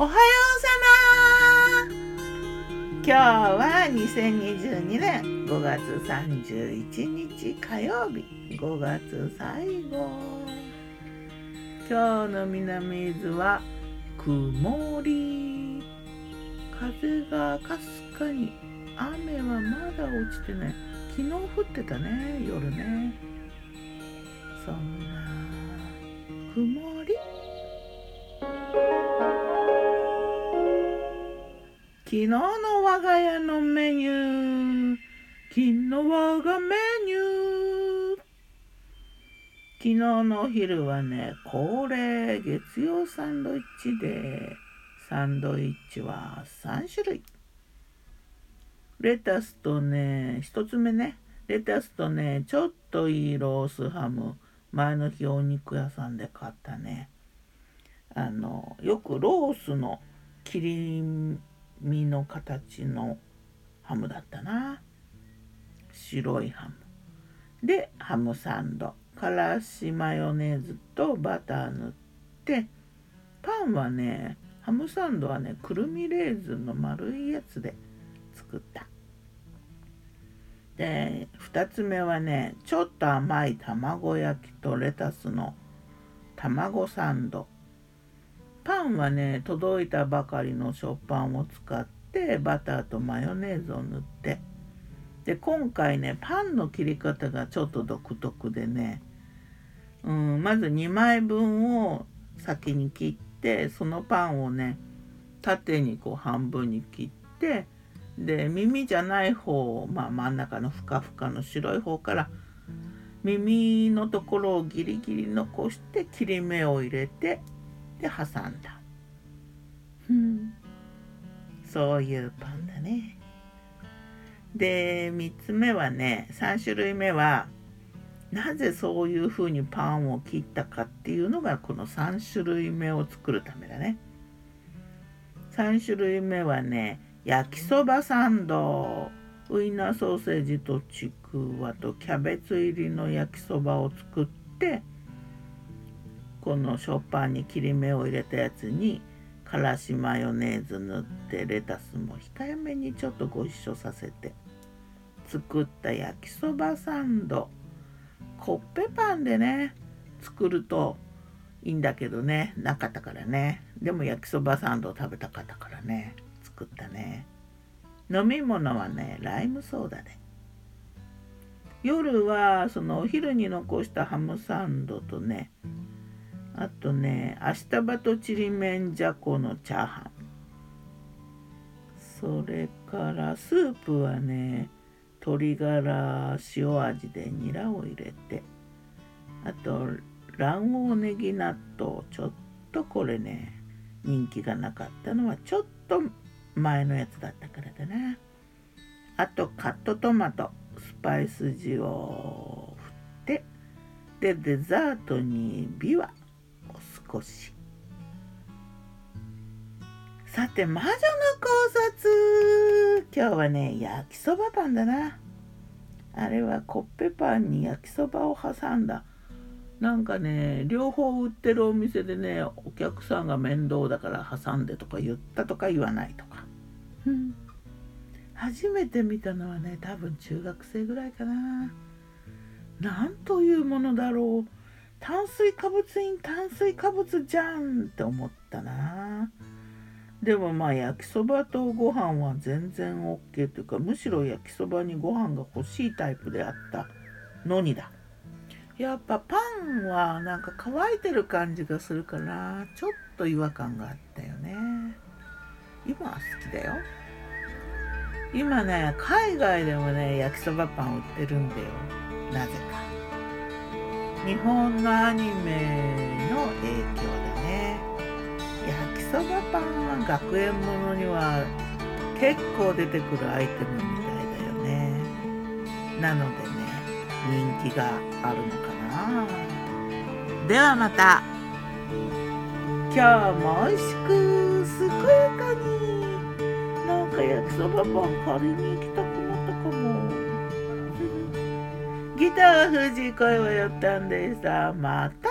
おはようさま。今日は2022年5月31日火曜日。5月最後。今日の南伊豆は曇り。風がかすかに。雨はまだ落ちてない。昨日降ってたね夜ね。そんな。曇昨日の我が家のメニュー。昨日我がメニュー。昨日のお昼はね恒例月曜サンドイッチで。サンドイッチは3種類。レタスとね1つ目ね。レタスとねちょっといいロースハム。前の日お肉屋さんで買ったね。あのよくロースの切り身の形のハムだったな。白いハム。でハムサンド。からしマヨネーズとバター塗って。パンはねハムサンドはねくるみレーズンの丸いやつで作った。で2つ目はねちょっと甘い卵焼きとレタスの卵サンド。パンはね届いたばかりの食パンを使ってバターとマヨネーズを塗って。で今回ねパンの切り方がちょっと独特でね、うん、まず2枚分を先に切ってそのパンをね縦にこう半分に切ってで耳じゃない方を、まあ、真ん中のふかふかの白い方から耳のところをギリギリ残して切り目を入れてで挟んだ、うん、そういうパンだね。で3つ目はね3種類目はなぜそういうふうにパンを切ったかっていうのがこの3種類目を作るためだね。3種類目はね焼きそばサンド。ウインナーソーセージとちくわとキャベツ入りの焼きそばを作ってこの食パンに切り目を入れたやつにからしマヨネーズ塗ってレタスも控えめにちょっとご一緒させて作った焼きそばサンドコッペパンでね作るといいんだけどねなかったからね。でも焼きそばサンド食べたかったからね作ったね。飲み物はねライムソーダで。夜はそのお昼に残したハムサンドとねあとね明日バとちりめんじゃこのチャーハン。それからスープはね鶏ガラ塩味でニラを入れてあと卵黄ネギ納豆。ちょっとこれね人気がなかったのはちょっと前のやつだったからだな。あとカットトマトスパイス塩を振ってでデザートにビワ。少し。さて魔女の考察。今日はね焼きそばパンだな。あれはコッペパンに焼きそばを挟んだ。なんかね両方売ってるお店でねお客さんが面倒だから挟んでとか言ったとか言わないとか、初めて見たのはね多分中学生ぐらいかな。なんというものだろう。炭水化物イン炭水化物じゃんって思ったな。でもまあ焼きそばとご飯は全然 OK というかむしろ焼きそばにご飯が欲しいタイプであったのにだ。やっぱパンはなんか乾いてる感じがするからちょっと違和感があったよね。今は好きだよ。今ね海外でもね焼きそばパン売ってるんだよ。なぜか。日本のアニメの影響でね。焼きそばパンは学園ものには結構出てくるアイテムみたいだよね。なのでね人気があるのかな。ではまた。今日も美味しく健やかに。なんか焼きそばパン借りに行きたくなったかも。ギターは藤井声をやったんでした。また